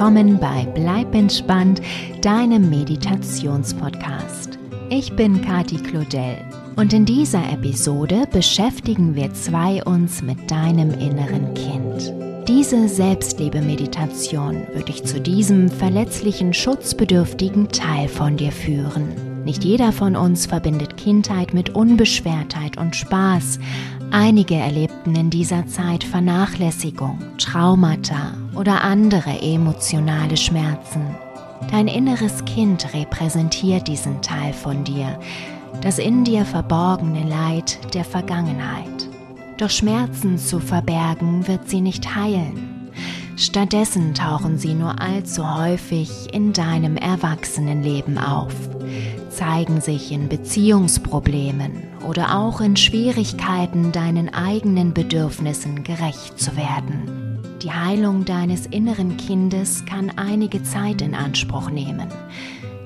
willkommen bei Bleib entspannt, deinem Meditationspodcast. Ich bin Kati Claudel und in dieser Episode beschäftigen wir zwei uns mit deinem inneren Kind. Diese Selbstliebe-Meditation wird dich zu diesem verletzlichen, schutzbedürftigen Teil von dir führen. Nicht jeder von uns verbindet Kindheit mit Unbeschwertheit und Spaß. Einige erlebten in dieser Zeit Vernachlässigung, Traumata oder andere emotionale Schmerzen. Dein inneres Kind repräsentiert diesen Teil von dir, das in dir verborgene Leid der Vergangenheit. Doch Schmerzen zu verbergen wird sie nicht heilen. Stattdessen tauchen sie nur allzu häufig in deinem Erwachsenenleben auf, zeigen sich in Beziehungsproblemen oder auch in Schwierigkeiten, deinen eigenen Bedürfnissen gerecht zu werden. Die Heilung deines inneren Kindes kann einige Zeit in Anspruch nehmen.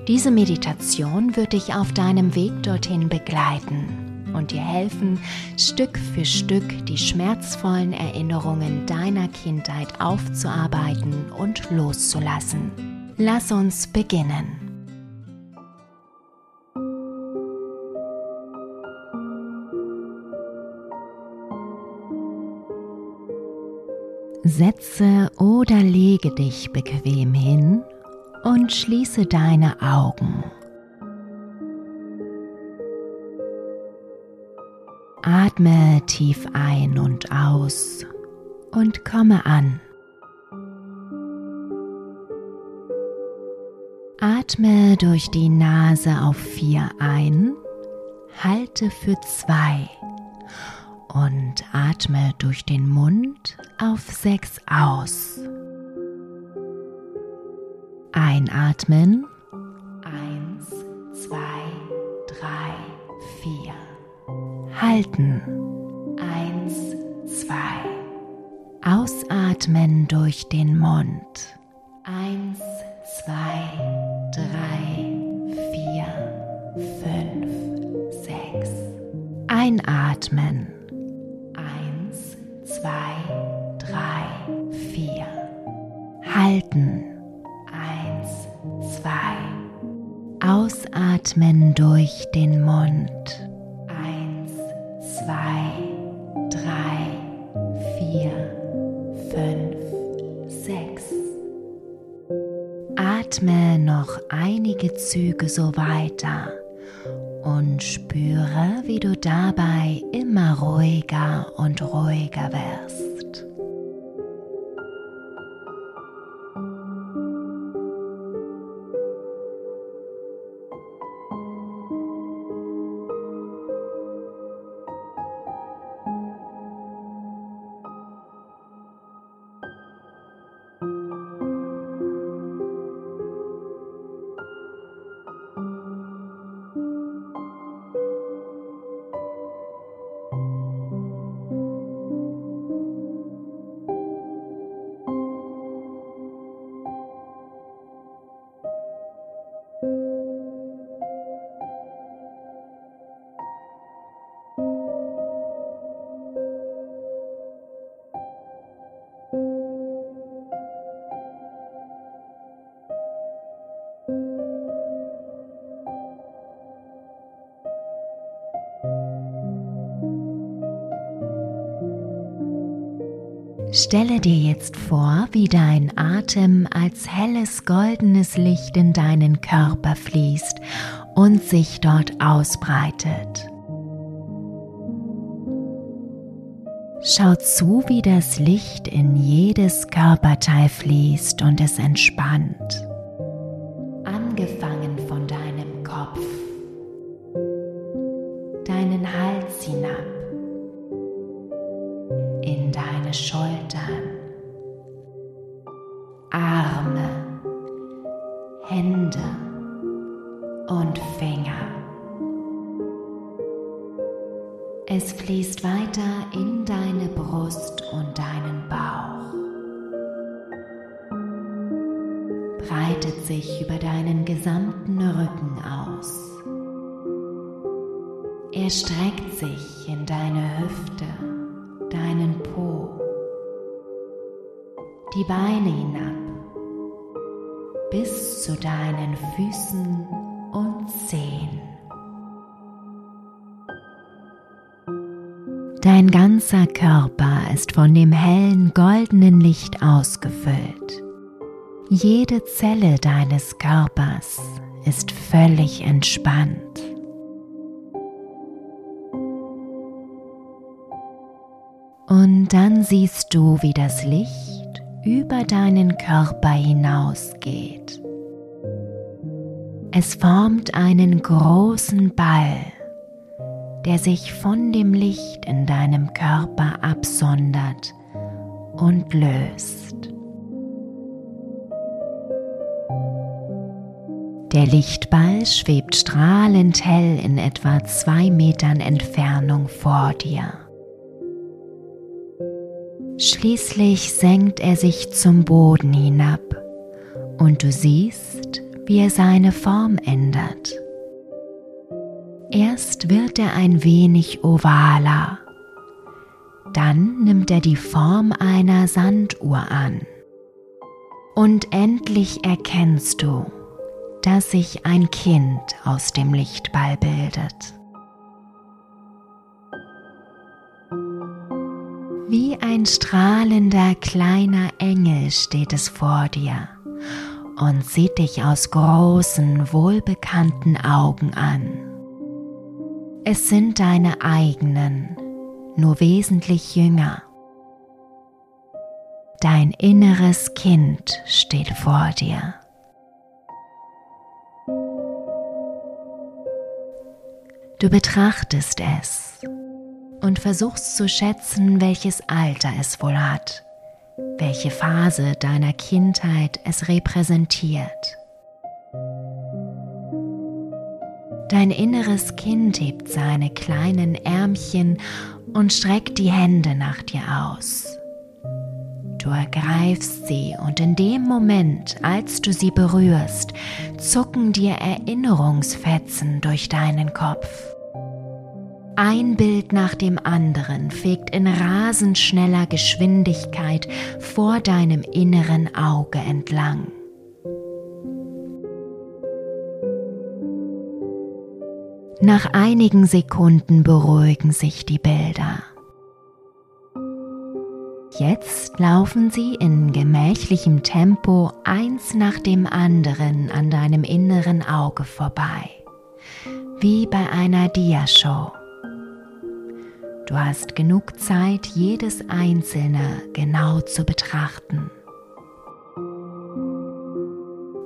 Diese Meditation wird dich auf deinem Weg dorthin begleiten und dir helfen, Stück für Stück die schmerzvollen Erinnerungen deiner Kindheit aufzuarbeiten und loszulassen. Lass uns beginnen. Setze oder lege dich bequem hin und schließe deine Augen. Atme tief ein und aus und komme an. Atme durch die Nase auf vier ein, halte für zwei und atme durch den Mund auf sechs aus. Einatmen. Halten. Eins, zwei. Ausatmen durch den Mund. Eins, zwei, drei, vier, fünf, sechs. Einatmen. halten. Eins, zwei. Ausatmen durch den Mund. Atme noch einige Züge so weiter und spüre, wie du dabei immer ruhiger und ruhiger wirst. Stelle dir jetzt vor, wie dein Atem als helles goldenes Licht in deinen Körper fließt und sich dort ausbreitet. Schau zu, wie das Licht in jedes Körperteil fließt und es entspannt. Angefangen Arme, Hände und Finger. Es fließt weiter in deine Brust und deinen Bauch, breitet sich über deinen gesamten Rücken aus. Er streckt sich in deine Hüfte, deinen Po die Beine hinab bis zu deinen Füßen und Zehen. Dein ganzer Körper ist von dem hellen goldenen Licht ausgefüllt. Jede Zelle deines Körpers ist völlig entspannt. Und dann siehst du, wie das Licht über deinen Körper hinausgeht. Es formt einen großen Ball, der sich von dem Licht in deinem Körper absondert und löst. Der Lichtball schwebt strahlend hell in etwa zwei Metern Entfernung vor dir. Schließlich senkt er sich zum Boden hinab und du siehst, wie er seine Form ändert. Erst wird er ein wenig ovaler, dann nimmt er die Form einer Sanduhr an. Und endlich erkennst du, dass sich ein Kind aus dem Lichtball bildet. Wie ein strahlender kleiner Engel steht es vor dir und sieht dich aus großen, wohlbekannten Augen an. Es sind deine eigenen, nur wesentlich jünger. Dein inneres Kind steht vor dir. Du betrachtest es und versuchst zu schätzen, welches Alter es wohl hat, welche Phase deiner Kindheit es repräsentiert. Dein inneres Kind hebt seine kleinen Ärmchen und streckt die Hände nach dir aus. Du ergreifst sie und in dem Moment, als du sie berührst, zucken dir Erinnerungsfetzen durch deinen Kopf. Ein Bild nach dem anderen fegt in rasend schneller Geschwindigkeit vor deinem inneren Auge entlang. Nach einigen Sekunden beruhigen sich die Bilder. Jetzt laufen sie in gemächlichem Tempo eins nach dem anderen an deinem inneren Auge vorbei, wie bei einer Diashow. Du hast genug Zeit, jedes einzelne genau zu betrachten.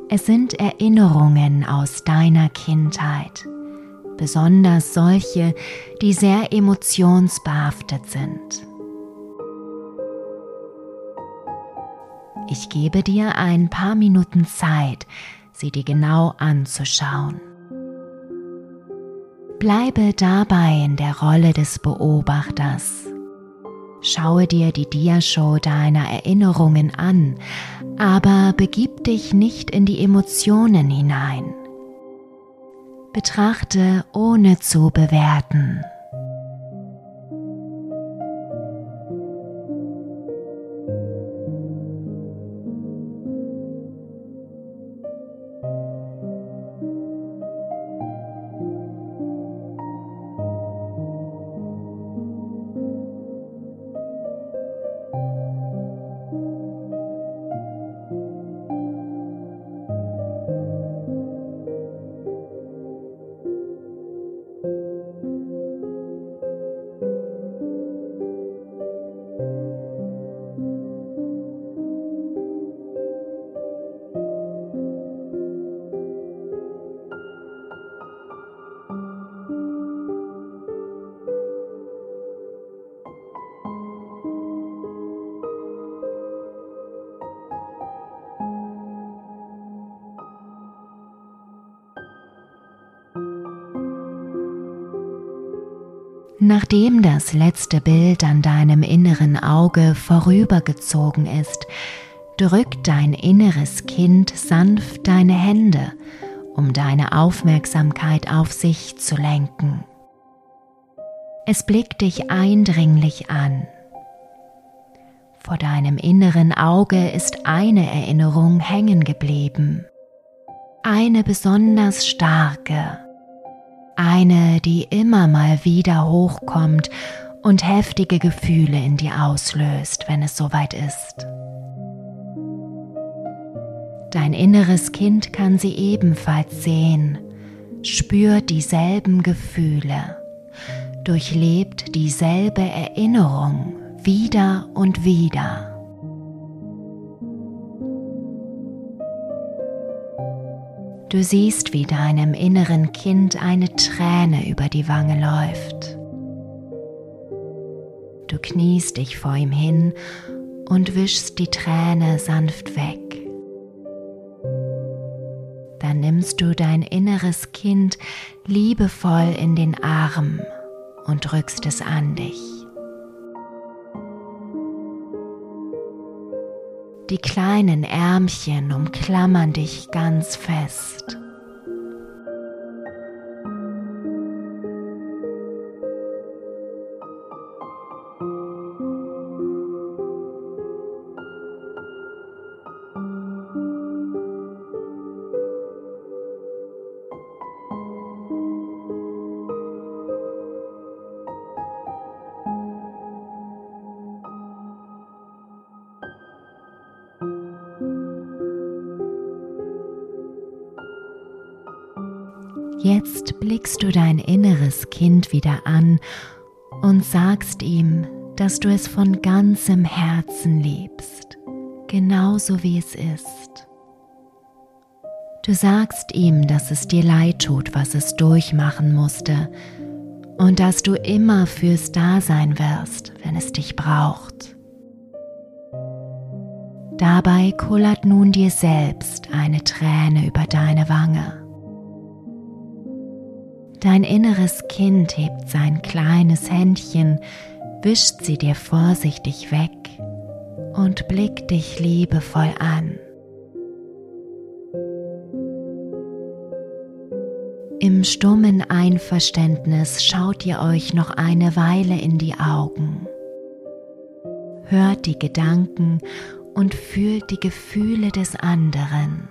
Es sind Erinnerungen aus deiner Kindheit, besonders solche, die sehr emotionsbehaftet sind. Ich gebe dir ein paar Minuten Zeit, sie dir genau anzuschauen. Bleibe dabei in der Rolle des Beobachters. Schaue dir die Diashow deiner Erinnerungen an, aber begib dich nicht in die Emotionen hinein. Betrachte ohne zu bewerten. Nachdem das letzte Bild an deinem inneren Auge vorübergezogen ist, drückt dein inneres Kind sanft deine Hände, um deine Aufmerksamkeit auf sich zu lenken. Es blickt dich eindringlich an. Vor deinem inneren Auge ist eine Erinnerung hängen geblieben, eine besonders starke, eine, die immer mal wieder hochkommt und heftige Gefühle in dir auslöst, wenn es soweit ist. Dein inneres Kind kann sie ebenfalls sehen, spürt dieselben Gefühle, durchlebt dieselbe Erinnerung wieder und wieder. Du siehst, wie deinem inneren Kind eine Träne über die Wange läuft. Du kniest dich vor ihm hin und wischst die Träne sanft weg dann nimmst du dein inneres Kind liebevoll in den Arm und drückst es an dich. Die kleinen Ärmchen umklammern dich ganz fest. Jetzt blickst du dein inneres Kind wieder an und sagst ihm, dass du es von ganzem Herzen liebst, genauso wie es ist. Du sagst ihm, dass es dir leid tut, was es durchmachen musste, und dass du immer fürs Dasein wirst, wenn es dich braucht. Dabei kullert nun dir selbst eine Träne über deine Wange. Dein inneres Kind hebt sein kleines Händchen, wischt sie dir vorsichtig weg und blickt dich liebevoll an. Im stummen Einverständnis schaut ihr euch noch eine Weile in die Augen, hört die Gedanken und fühlt die Gefühle des anderen,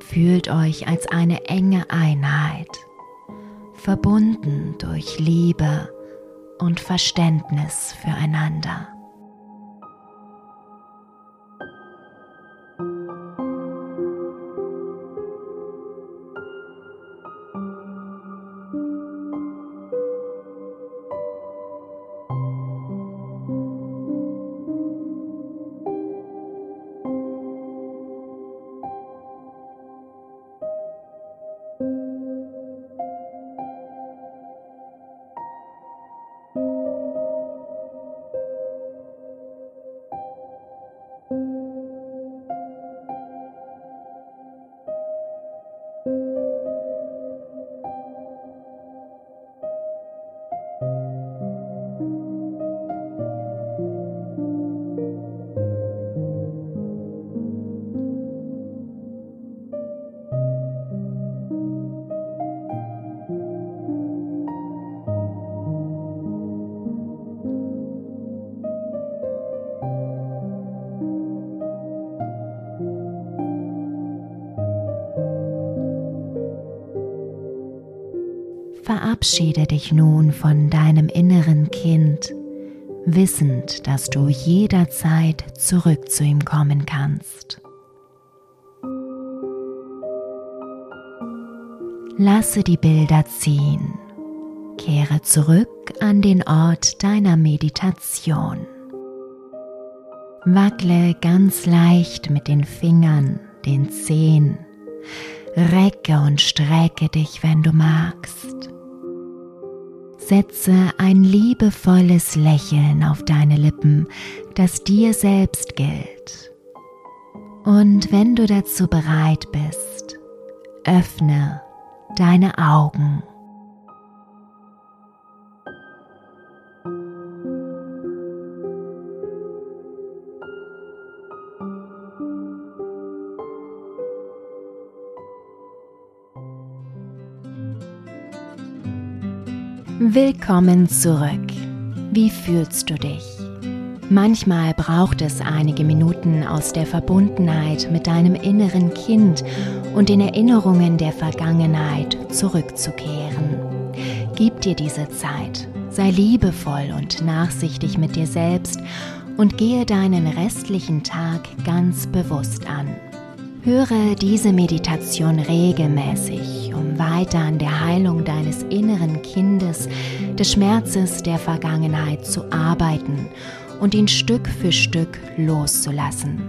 fühlt euch als eine enge Einheit verbunden durch Liebe und Verständnis füreinander. Verabschiede dich nun von deinem inneren Kind, wissend, dass du jederzeit zurück zu ihm kommen kannst. Lasse die Bilder ziehen, kehre zurück an den Ort deiner Meditation. Wackle ganz leicht mit den Fingern, den Zehen, recke und strecke dich, wenn du magst. Setze ein liebevolles Lächeln auf deine Lippen, das dir selbst gilt. Und wenn du dazu bereit bist, öffne deine Augen. Willkommen zurück. Wie fühlst du dich? Manchmal braucht es einige Minuten aus der Verbundenheit mit deinem inneren Kind und den Erinnerungen der Vergangenheit zurückzukehren. Gib dir diese Zeit, sei liebevoll und nachsichtig mit dir selbst und gehe deinen restlichen Tag ganz bewusst an. Höre diese Meditation regelmäßig, um weiter an der Heilung deines inneren Kindes, des Schmerzes der Vergangenheit zu arbeiten und ihn Stück für Stück loszulassen.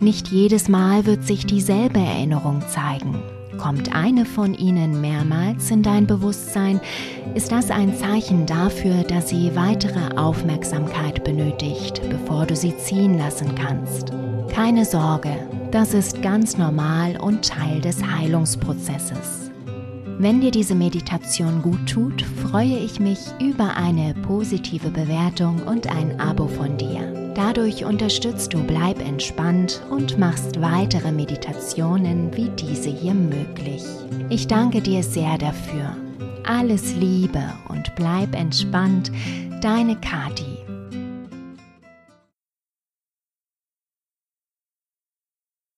Nicht jedes Mal wird sich dieselbe Erinnerung zeigen. Kommt eine von ihnen mehrmals in dein Bewusstsein, ist das ein Zeichen dafür, dass sie weitere Aufmerksamkeit benötigt, bevor du sie ziehen lassen kannst. Keine Sorge, das ist ganz normal und Teil des Heilungsprozesses. Wenn dir diese Meditation gut tut, freue ich mich über eine positive Bewertung und ein Abo von dir. Dadurch unterstützt du Bleib entspannt und machst weitere Meditationen wie diese hier möglich. Ich danke dir sehr dafür. Alles Liebe und bleib entspannt, deine Kati.